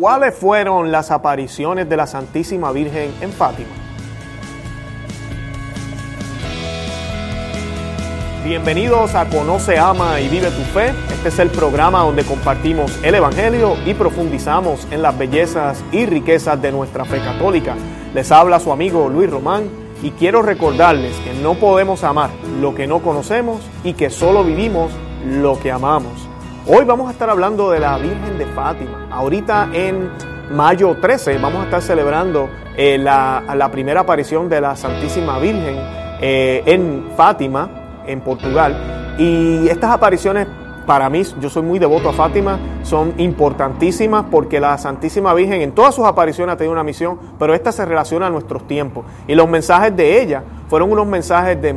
¿Cuáles fueron las apariciones de la Santísima Virgen en Fátima? Bienvenidos a Conoce, Ama y Vive tu Fe. Este es el programa donde compartimos el Evangelio y profundizamos en las bellezas y riquezas de nuestra fe católica. Les habla su amigo Luis Román y quiero recordarles que no podemos amar lo que no conocemos y que solo vivimos lo que amamos. Hoy vamos a estar hablando de la Virgen de Fátima. Ahorita en mayo 13 vamos a estar celebrando eh, la, primera aparición de la Santísima Virgen eh, en Fátima, en Portugal. Y estas apariciones para mí, yo soy muy devoto a Fátima, son importantísimas porque la Santísima Virgen en todas sus apariciones ha tenido una misión, pero esta se relaciona a nuestros tiempos. Y los mensajes de ella fueron unos mensajes de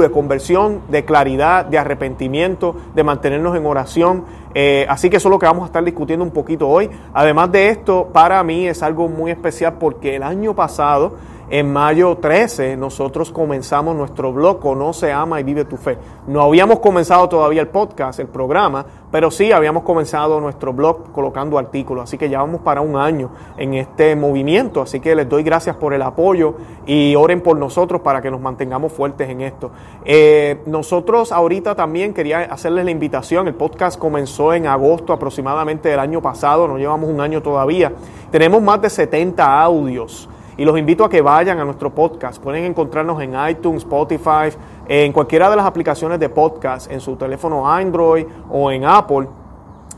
de conversión, de claridad, de arrepentimiento, de mantenernos en oración. Eh, así que eso es lo que vamos a estar discutiendo un poquito hoy. Además de esto, para mí es algo muy especial porque el año pasado en mayo 13 nosotros comenzamos nuestro blog Conoce, Ama y Vive tu Fe. No habíamos comenzado todavía el podcast, el programa, pero sí habíamos comenzado nuestro blog colocando artículos. Así que ya vamos para un año en este movimiento. Así que les doy gracias por el apoyo y oren por nosotros para que nos mantengamos fuertes en esto. Eh, nosotros ahorita también quería hacerles la invitación. El podcast comenzó en agosto aproximadamente del año pasado. No llevamos un año todavía. Tenemos más de 70 audios y los invito a que vayan a nuestro podcast. Pueden encontrarnos en iTunes, Spotify, en cualquiera de las aplicaciones de podcast, en su teléfono Android o en Apple,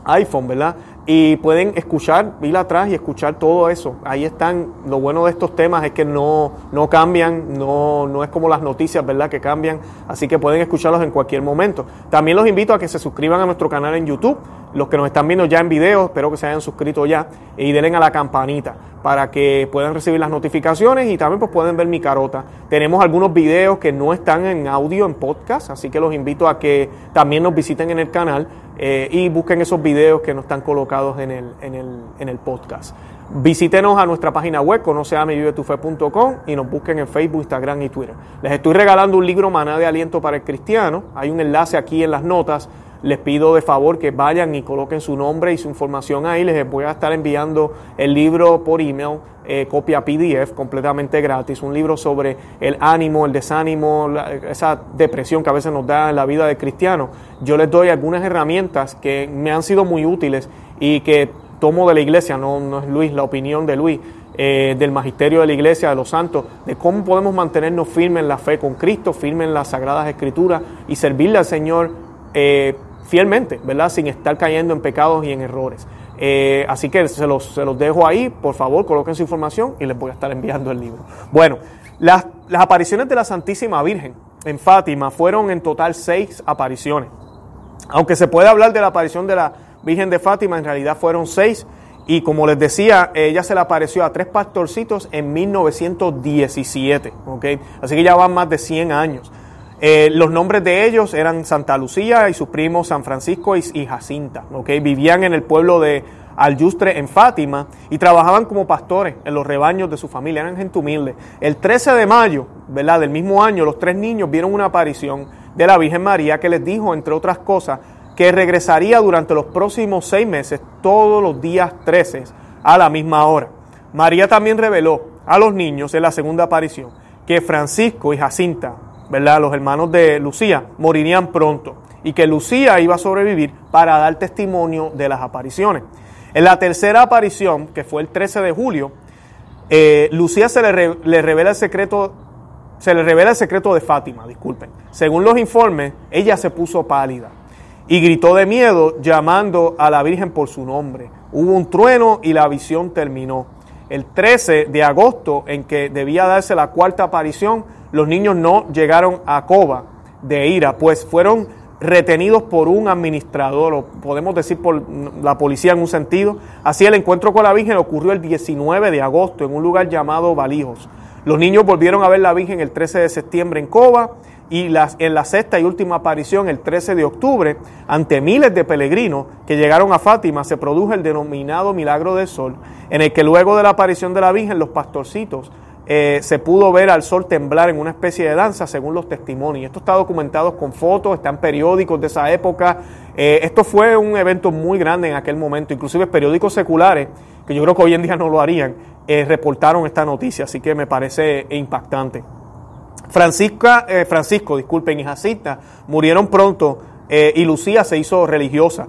iPhone, ¿verdad? Y pueden escuchar, ir atrás y escuchar todo eso. Ahí están, lo bueno de estos temas es que no, no cambian, no, no es como las noticias, ¿verdad? Que cambian, así que pueden escucharlos en cualquier momento. También los invito a que se suscriban a nuestro canal en YouTube, los que nos están viendo ya en video, espero que se hayan suscrito ya, y denle a la campanita para que puedan recibir las notificaciones y también pues pueden ver mi carota. Tenemos algunos videos que no están en audio, en podcast, así que los invito a que también nos visiten en el canal eh, y busquen esos videos que no están colocados en el, en el, en el podcast. Visítenos a nuestra página web, conoceamevivetufe.com y nos busquen en Facebook, Instagram y Twitter. Les estoy regalando un libro Maná de Aliento para el Cristiano. Hay un enlace aquí en las notas les pido de favor que vayan y coloquen su nombre y su información ahí. Les voy a estar enviando el libro por email, eh, copia PDF completamente gratis. Un libro sobre el ánimo, el desánimo, esa depresión que a veces nos da en la vida de cristiano. Yo les doy algunas herramientas que me han sido muy útiles y que tomo de la iglesia, no, no es Luis, la opinión de Luis. Eh, del magisterio de la iglesia, de los santos, de cómo podemos mantenernos firmes en la fe con Cristo, firmes en las sagradas escrituras y servirle al Señor eh, fielmente, ¿verdad? Sin estar cayendo en pecados y en errores. Eh, así que se los, se los, dejo ahí, por favor, coloquen su información y les voy a estar enviando el libro. Bueno, las, las apariciones de la Santísima Virgen en Fátima fueron en total seis apariciones. Aunque se puede hablar de la aparición de la Virgen de Fátima, en realidad fueron seis. Y como les decía, ella se le apareció a tres pastorcitos en 1917. ¿okay? Así que ya van más de 100 años. Eh, los nombres de ellos eran Santa Lucía y su primo San Francisco y, Jacinta. ¿okay? Vivían en el pueblo de Alyustre en Fátima y trabajaban como pastores en los rebaños de su familia, eran gente humilde. El 13 de mayo ¿verdad? del mismo año, los tres niños vieron una aparición de la Virgen María que les dijo, entre otras cosas, que regresaría durante los próximos seis meses, todos los días 13, a la misma hora. María también reveló a los niños en la segunda aparición que Francisco y Jacinta Los hermanos de Lucía morirían pronto y que Lucía iba a sobrevivir para dar testimonio de las apariciones. En la tercera aparición, que fue el 13 de julio, eh, Lucía se le, revela el secreto, se le revela el secreto de Fátima, disculpen. Según los informes, ella se puso pálida y gritó de miedo llamando a la Virgen por su nombre. Hubo un trueno y la visión terminó. El 13 de agosto, en que debía darse la cuarta aparición, los niños no llegaron a Coba de ira, pues fueron retenidos por un administrador, o podemos decir por la policía en un sentido. Así el encuentro con la Virgen ocurrió el 19 de agosto en un lugar llamado Valijos. Los niños volvieron a ver la Virgen el 13 de septiembre en Coba y las, en la sexta y última aparición el 13 de octubre, ante miles de peregrinos que llegaron a Fátima, se produjo el denominado milagro del sol, en el que luego de la aparición de la Virgen los pastorcitos eh, se pudo ver al sol temblar en una especie de danza según los testimonios. Esto está documentado con fotos, están periódicos de esa época. Eh, esto fue un evento muy grande en aquel momento, inclusive periódicos seculares, que yo creo que hoy en día no lo harían, eh, reportaron esta noticia, así que me parece impactante. Francisca, Francisco, disculpen, y Jacinta murieron pronto y Lucía se hizo religiosa.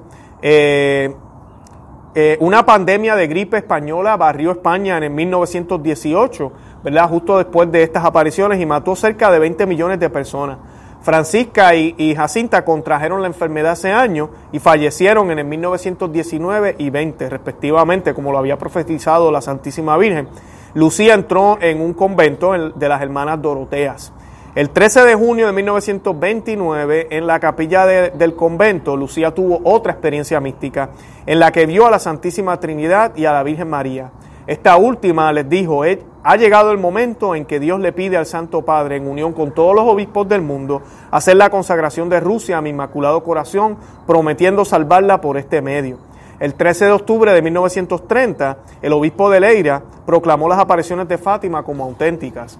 una pandemia de gripe española barrió España en 1918 ¿verdad? Justo después de estas apariciones y mató cerca de 20 millones de personas. Francisca y, Jacinta contrajeron la enfermedad ese año y fallecieron en el 1919 y 20, respectivamente, como lo había profetizado la Santísima Virgen. Lucía entró en un convento de las hermanas Doroteas. El 13 de junio de 1929, en la capilla del convento, Lucía tuvo otra experiencia mística en la que vio a la Santísima Trinidad y a la Virgen María. Esta última les dijo, ha llegado el momento en que Dios le pide al Santo Padre, en unión con todos los obispos del mundo, hacer la consagración de Rusia a mi Inmaculado Corazón, prometiendo salvarla por este medio. El 13 de octubre de 1930, el obispo de Leira proclamó las apariciones de Fátima como auténticas.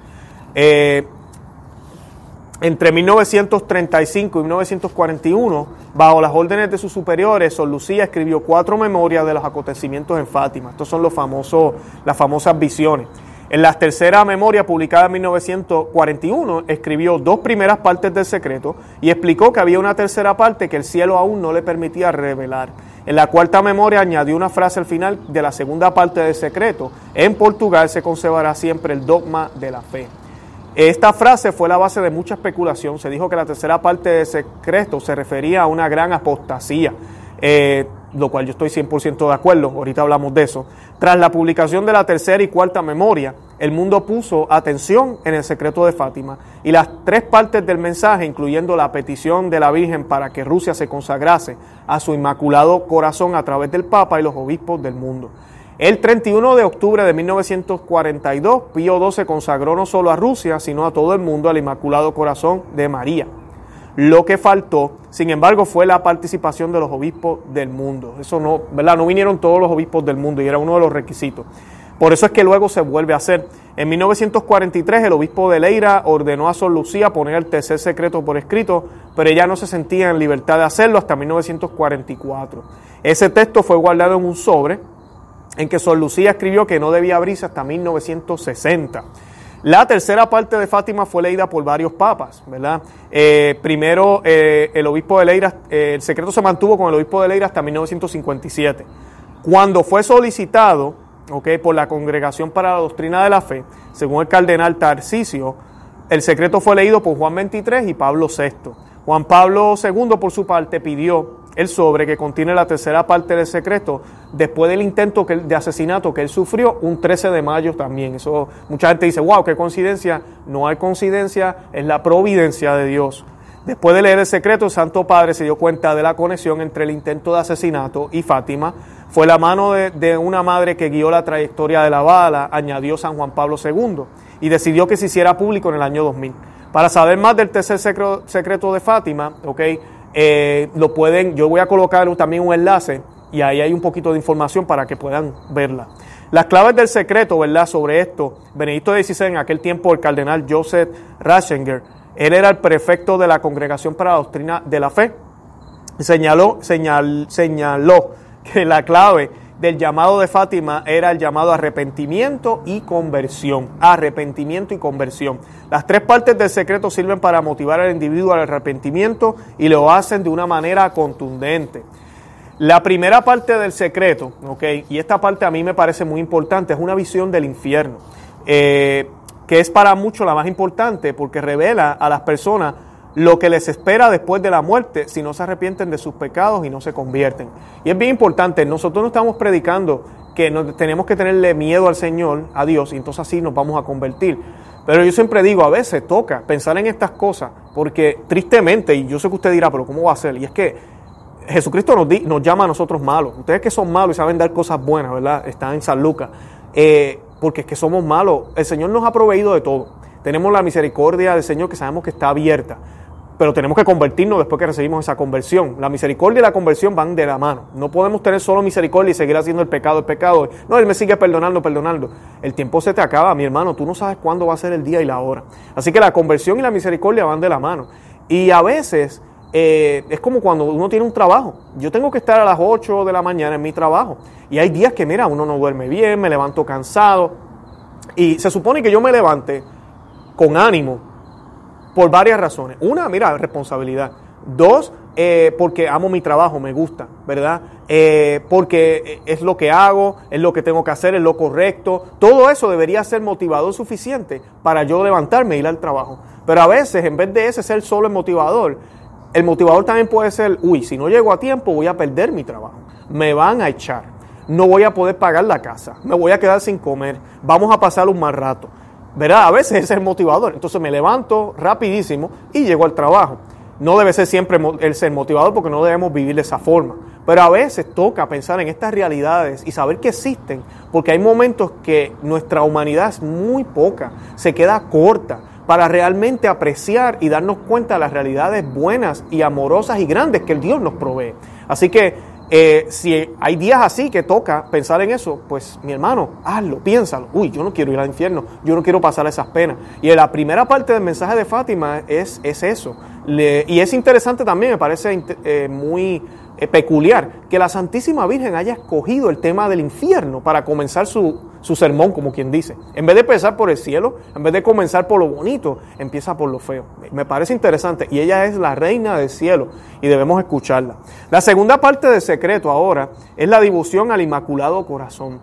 Eh, entre 1935 y 1941, bajo las órdenes de sus superiores, Sor Lucía escribió cuatro memorias de los acontecimientos en Fátima. Estos son los famosos, las famosas visiones. En la tercera memoria, publicada en 1941, escribió dos primeras partes del secreto y explicó que había una tercera parte que el cielo aún no le permitía revelar. En la cuarta memoria añadió una frase al final de la segunda parte del secreto. En Portugal se conservará siempre el dogma de la fe. Esta frase fue la base de mucha especulación. Se dijo que la tercera parte de secreto se refería a una gran apostasía, eh, lo cual yo estoy 100% de acuerdo, ahorita hablamos de eso. Tras la publicación de la tercera y cuarta memoria, el mundo puso atención en el secreto de Fátima y las tres partes del mensaje, incluyendo la petición de la Virgen para que Rusia se consagrase a su inmaculado corazón a través del Papa y los obispos del mundo. El 31 de octubre de 1942, Pío XII consagró no solo a Rusia, sino a todo el mundo al Inmaculado Corazón de María. Lo que faltó, sin embargo, fue la participación de los obispos del mundo. Eso no, ¿verdad? No vinieron todos los obispos del mundo y era uno de los requisitos. Por eso es que luego se vuelve a hacer. En 1943 el obispo de Leira ordenó a Sor Lucía poner el tercer secreto por escrito, pero ella no se sentía en libertad de hacerlo hasta 1944. Ese texto fue guardado en un sobre en que Sor Lucía escribió que no debía abrirse hasta 1960. La tercera parte de Fátima fue leída por varios papas, ¿verdad? Eh, primero, eh, el obispo de Leira, eh, el secreto se mantuvo con el obispo de Leira hasta 1957. Cuando fue solicitado, por la Congregación para la Doctrina de la Fe, según el cardenal Tarcisio, el secreto fue leído por Juan XXIII y Pablo VI. Juan Pablo II, por su parte, pidió el sobre que contiene la tercera parte del secreto después del intento de asesinato que él sufrió un 13 de mayo también. Eso mucha gente dice, wow, qué coincidencia. No hay coincidencia, es la providencia de Dios. Después de leer el secreto, el Santo Padre se dio cuenta de la conexión entre el intento de asesinato y Fátima. Fue la mano de, de una madre que guió la trayectoria de la bala, añadió San Juan Pablo II, y decidió que se hiciera público en el año 2000. Para saber más del tercer secreto de Fátima, ok, eh, lo pueden, yo voy a colocar también un enlace y ahí hay un poquito de información para que puedan verla. Las claves del secreto, ¿verdad? Sobre esto, Benedicto XVI, en aquel tiempo el cardenal Joseph Ratzinger, él era el prefecto de la Congregación para la Doctrina de la Fe, señaló, señal, señaló que la clave del llamado de Fátima era el llamado arrepentimiento y conversión. Arrepentimiento y conversión. Las tres partes del secreto sirven para motivar al individuo al arrepentimiento y lo hacen de una manera contundente. La primera parte del secreto, ¿ok? Y esta parte a mí me parece muy importante, es una visión del infierno, eh, que es para muchos la más importante porque revela a las personas lo que les espera después de la muerte si no se arrepienten de sus pecados y no se convierten. Y es bien importante, nosotros no estamos predicando que tenemos que tenerle miedo al Señor, a Dios, y entonces así nos vamos a convertir. Pero yo siempre digo, a veces toca pensar en estas cosas, porque tristemente, y yo sé que usted dirá, pero ¿cómo va a ser? Y es que Jesucristo nos, nos llama a nosotros malos. Ustedes que son malos y saben dar cosas buenas, ¿verdad? Están en San Lucas. Eh, porque es que somos malos. El Señor nos ha proveído de todo. Tenemos la misericordia del Señor que sabemos que está abierta pero tenemos que convertirnos después que recibimos esa conversión. La misericordia y la conversión van de la mano. No podemos tener solo misericordia y seguir haciendo el pecado, el pecado. No, Él me sigue perdonando, perdonando. El tiempo se te acaba, mi hermano. Tú no sabes cuándo va a ser el día y la hora. Así que la conversión y la misericordia van de la mano. Y a veces eh, es como cuando uno tiene un trabajo. Yo tengo que estar a las 8 de la mañana en mi trabajo. Y hay días que, mira, uno no duerme bien, me levanto cansado. Y se supone que yo me levante con ánimo por varias razones. Una, mira, responsabilidad. Dos, eh, porque amo mi trabajo, me gusta, ¿verdad? Eh, porque es lo que hago, es lo que tengo que hacer, es lo correcto. Todo eso debería ser motivador suficiente para yo levantarme e ir al trabajo. Pero a veces, en vez de ese ser solo el motivador, el motivador también puede ser, uy, si no llego a tiempo voy a perder mi trabajo, me van a echar, no voy a poder pagar la casa, me voy a quedar sin comer, vamos a pasar un mal rato. ¿Verdad? A veces es el motivador. Entonces me levanto rapidísimo y llego al trabajo. No debe ser siempre el ser motivador porque no debemos vivir de esa forma. Pero a veces toca pensar en estas realidades y saber que existen, porque hay momentos que nuestra humanidad es muy poca, se queda corta para realmente apreciar y darnos cuenta de las realidades buenas y amorosas y grandes que el Dios nos provee. Así que eh, si hay días así que toca pensar en eso, pues mi hermano, hazlo, piénsalo. Uy, yo no quiero ir al infierno, yo no quiero pasar esas penas. Y la primera parte del mensaje de Fátima es, es eso. y es interesante también, me parece eh, muy peculiar que la Santísima Virgen haya escogido el tema del infierno para comenzar su, su sermón, como quien dice. En vez de empezar por el cielo, en vez de comenzar por lo bonito, empieza por lo feo. Me parece interesante. Y ella es la reina del cielo y debemos escucharla. La segunda parte del secreto ahora es la devoción al Inmaculado Corazón.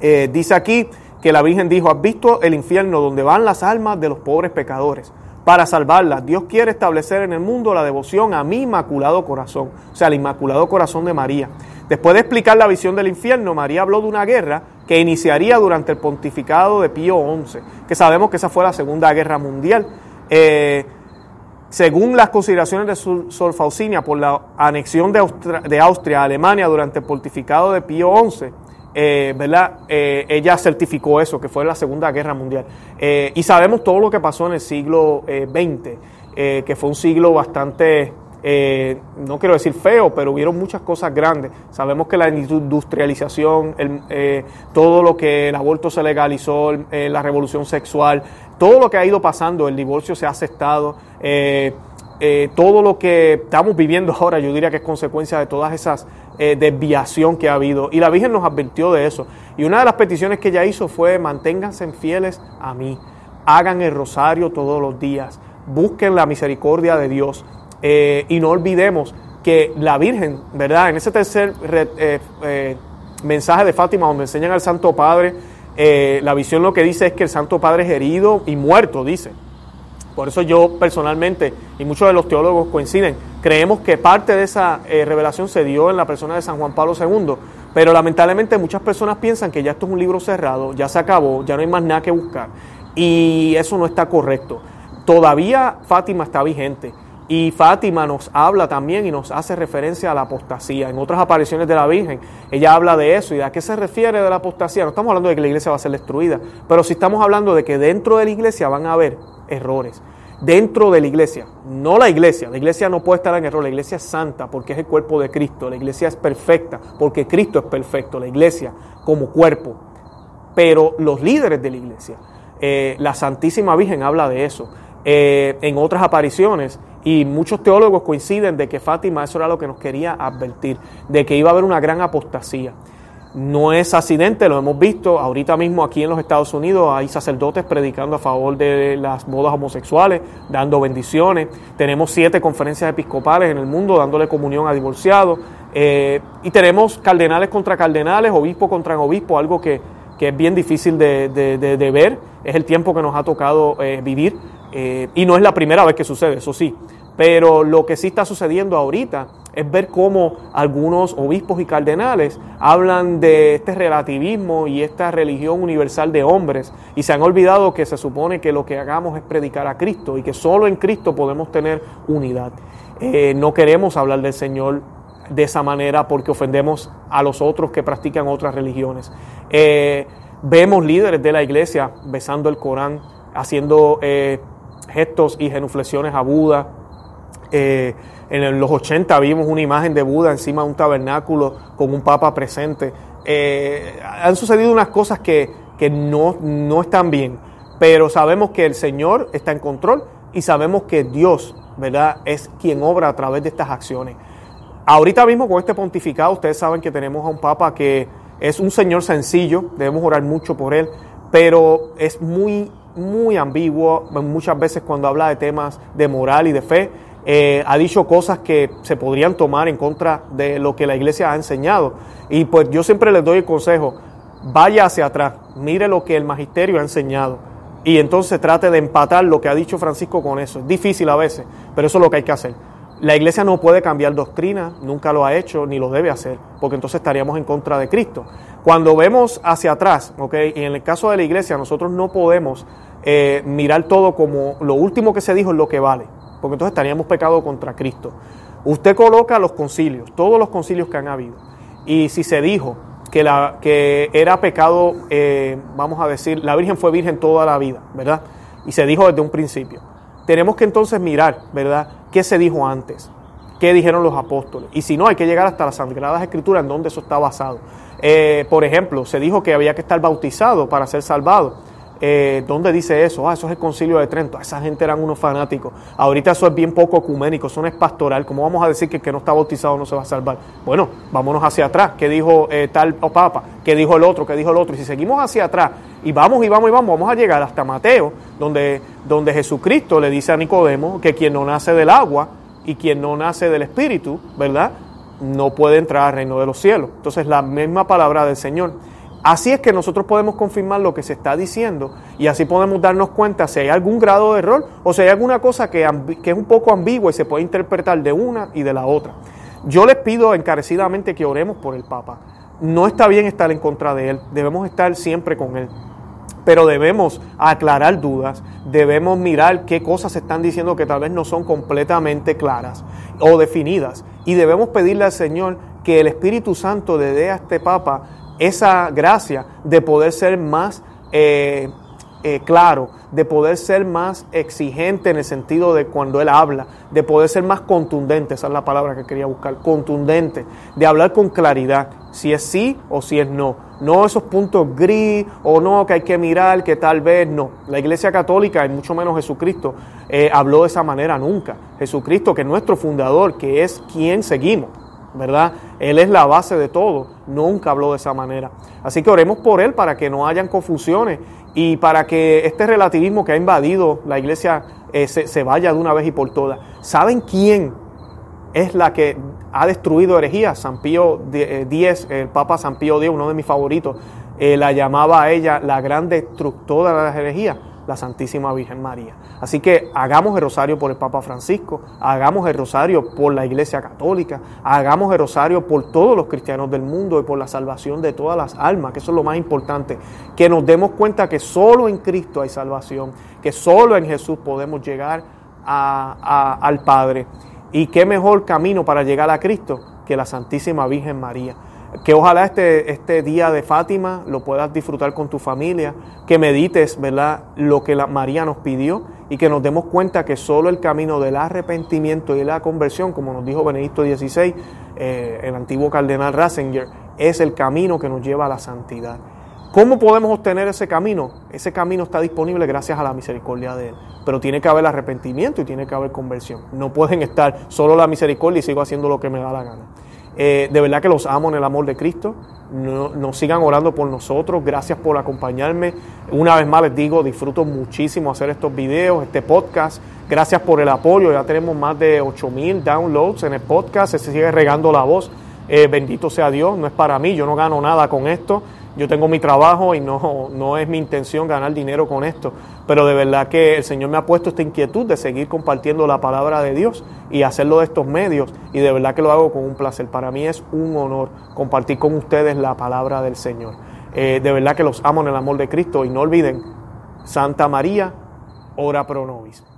Eh, dice aquí que la Virgen dijo, has visto el infierno donde van las almas de los pobres pecadores para salvarlas. Dios quiere establecer en el mundo la devoción a mi inmaculado corazón, o sea, al inmaculado corazón de María. Después de explicar la visión del infierno, María habló de una guerra que iniciaría durante el pontificado de Pío XI, que sabemos que esa fue la Segunda Guerra Mundial. Eh, según las consideraciones de Sor Faucinia por la anexión de de Austria a Alemania durante el pontificado de Pío XI, eh, ¿verdad? Eh, ella certificó eso, que fue la Segunda Guerra Mundial. Eh, y sabemos todo lo que pasó en el siglo XX, que fue un siglo bastante, no quiero decir feo, pero hubieron muchas cosas grandes. Sabemos que la industrialización, todo lo que el aborto se legalizó, la revolución sexual, todo lo que ha ido pasando, el divorcio se ha aceptado. Todo lo que estamos viviendo ahora, yo diría que es consecuencia de todas esas eh, desviación que ha habido. Y la Virgen nos advirtió de eso. Y una de las peticiones que ella hizo fue, manténganse fieles a mí, hagan el rosario todos los días, busquen la misericordia de Dios eh, y no olvidemos que la Virgen, ¿verdad? En ese tercer eh, mensaje de Fátima, donde enseñan al Santo Padre, la visión lo que dice es que el Santo Padre es herido y muerto, dice. Por eso yo personalmente, y muchos de los teólogos coinciden, creemos que parte de esa eh, revelación se dio en la persona de San Juan Pablo II, pero lamentablemente muchas personas piensan que ya esto es un libro cerrado, ya se acabó, ya no hay más nada que buscar, y eso no está correcto. Todavía Fátima está vigente. Y Fátima nos habla también y nos hace referencia a la apostasía. En otras apariciones de la Virgen, ella habla de eso. ¿Y a qué se refiere de la apostasía? No estamos hablando de que la iglesia va a ser destruida, pero sí estamos hablando de que dentro de la iglesia van a haber errores dentro de la iglesia, no la iglesia. La iglesia no puede estar en error, la iglesia es santa porque es el cuerpo de Cristo, la iglesia es perfecta porque Cristo es perfecto, la iglesia como cuerpo. Pero los líderes de la iglesia, eh, la Santísima Virgen habla de eso. Eh, en otras apariciones, y muchos teólogos coinciden de que Fátima eso era lo que nos quería advertir, de que iba a haber una gran apostasía. No es accidente, lo hemos visto ahorita mismo aquí en los Estados Unidos, hay sacerdotes predicando a favor de las bodas homosexuales, dando bendiciones. Tenemos siete conferencias episcopales en el mundo dándole comunión a divorciados. Eh, y tenemos cardenales contra cardenales, obispo contra obispo, algo que, es bien difícil de, ver. Es el tiempo que nos ha tocado eh, vivir. Eh, y no es la primera vez que sucede, eso sí. Pero lo que sí está sucediendo ahorita es ver cómo algunos obispos y cardenales hablan de este relativismo y esta religión universal de hombres y se han olvidado que se supone que lo que hagamos es predicar a Cristo y que solo en Cristo podemos tener unidad. Eh, no queremos hablar del Señor de esa manera porque ofendemos a los otros que practican otras religiones. Eh, vemos líderes de la iglesia besando el Corán, haciendo eh, gestos y genuflexiones a Buda, Eh, en los 80 vimos una imagen de Buda encima de un tabernáculo con un papa presente. Eh, han sucedido unas cosas que, que no, no están bien, pero sabemos que el Señor está en control y sabemos que Dios, ¿verdad?, es quien obra a través de estas acciones. Ahorita mismo con este pontificado, ustedes saben que tenemos a un papa que es un señor sencillo, debemos orar mucho por él, pero es muy, muy ambiguo muchas veces cuando habla de temas de moral y de fe. Eh, ha dicho cosas que se podrían tomar en contra de lo que la iglesia ha enseñado. Y pues yo siempre les doy el consejo, vaya hacia atrás, mire lo que el magisterio ha enseñado y entonces trate de empatar lo que ha dicho Francisco con eso. Es difícil a veces, pero eso es lo que hay que hacer. La iglesia no puede cambiar doctrina, nunca lo ha hecho ni lo debe hacer, porque entonces estaríamos en contra de Cristo. Cuando vemos hacia atrás, y en el caso de la iglesia, nosotros no podemos eh, mirar todo como lo último que se dijo es lo que vale, porque entonces estaríamos pecado contra Cristo. Usted coloca los concilios, todos los concilios que han habido, y si se dijo que, la, que era pecado, eh, vamos a decir, la Virgen fue virgen toda la vida, ¿verdad? Y se dijo desde un principio. Tenemos que entonces mirar, ¿verdad? ¿Qué se dijo antes? ¿Qué dijeron los apóstoles? Y si no, hay que llegar hasta las Sagradas Escrituras en donde eso está basado. Eh, por ejemplo, se dijo que había que estar bautizado para ser salvado. Eh, ¿Dónde dice eso? Ah, eso es el concilio de Trento. Esa gente eran unos fanáticos. Ahorita eso es bien poco ecuménico, eso no es pastoral. ¿Cómo vamos a decir que el que no está bautizado no se va a salvar? Bueno, vámonos hacia atrás. ¿Qué dijo eh, tal o papa? ¿Qué dijo el otro? ¿Qué dijo el otro? Y si seguimos hacia atrás y vamos y vamos y vamos, vamos a llegar hasta Mateo, donde, donde Jesucristo le dice a Nicodemo que quien no nace del agua y quien no nace del Espíritu, ¿verdad? No puede entrar al reino de los cielos. Entonces la misma palabra del Señor. Así es que nosotros podemos confirmar lo que se está diciendo y así podemos darnos cuenta si hay algún grado de error o si hay alguna cosa que, es un poco ambigua y se puede interpretar de una y de la otra. Yo les pido encarecidamente que oremos por el Papa. No está bien estar en contra de él, debemos estar siempre con él. Pero debemos aclarar dudas, debemos mirar qué cosas se están diciendo que tal vez no son completamente claras o definidas. Y debemos pedirle al Señor que el Espíritu Santo le dé a este Papa esa gracia de poder ser más eh, eh, claro, de poder ser más exigente en el sentido de cuando él habla, de poder ser más contundente, esa es la palabra que quería buscar, contundente, de hablar con claridad, si es sí o si es no, no esos puntos gris o no que hay que mirar, que tal vez no. La Iglesia Católica, y mucho menos Jesucristo, eh, habló de esa manera nunca. Jesucristo, que es nuestro fundador, que es quien seguimos, ¿verdad? Él es la base de todo, nunca habló de esa manera. Así que oremos por él para que no hayan confusiones y para que este relativismo que ha invadido la iglesia eh, se, vaya de una vez y por todas. ¿Saben quién es la que ha destruido herejías? San Pío X, eh, el Papa San Pío X, uno de mis favoritos, eh, la llamaba a ella la gran destructora de las herejías la Santísima Virgen María. Así que hagamos el rosario por el Papa Francisco, hagamos el rosario por la Iglesia Católica, hagamos el rosario por todos los cristianos del mundo y por la salvación de todas las almas, que eso es lo más importante, que nos demos cuenta que solo en Cristo hay salvación, que solo en Jesús podemos llegar al Padre. Y qué mejor camino para llegar a Cristo que la Santísima Virgen María que ojalá este, este día de Fátima lo puedas disfrutar con tu familia, que medites, ¿verdad?, lo que la María nos pidió y que nos demos cuenta que solo el camino del arrepentimiento y la conversión, como nos dijo Benedicto XVI, eh, el antiguo cardenal Ratzinger, es el camino que nos lleva a la santidad. ¿Cómo podemos obtener ese camino? Ese camino está disponible gracias a la misericordia de Él. Pero tiene que haber arrepentimiento y tiene que haber conversión. No pueden estar solo la misericordia y sigo haciendo lo que me da la gana. Eh, de verdad que los amo en el amor de Cristo. No, nos sigan orando por nosotros. Gracias por acompañarme. Una vez más les digo, disfruto muchísimo hacer estos videos, este podcast. Gracias por el apoyo. Ya tenemos más de 8000 downloads en el podcast. Se sigue regando la voz. Eh, bendito sea Dios. No es para mí. Yo no gano nada con esto yo tengo mi trabajo y no, no es mi intención ganar dinero con esto, pero de verdad que el Señor me ha puesto esta inquietud de seguir compartiendo la palabra de Dios y hacerlo de estos medios y de verdad que lo hago con un placer. Para mí es un honor compartir con ustedes la palabra del Señor. Eh, de verdad que los amo en el amor de Cristo y no olviden, Santa María, ora pro nobis.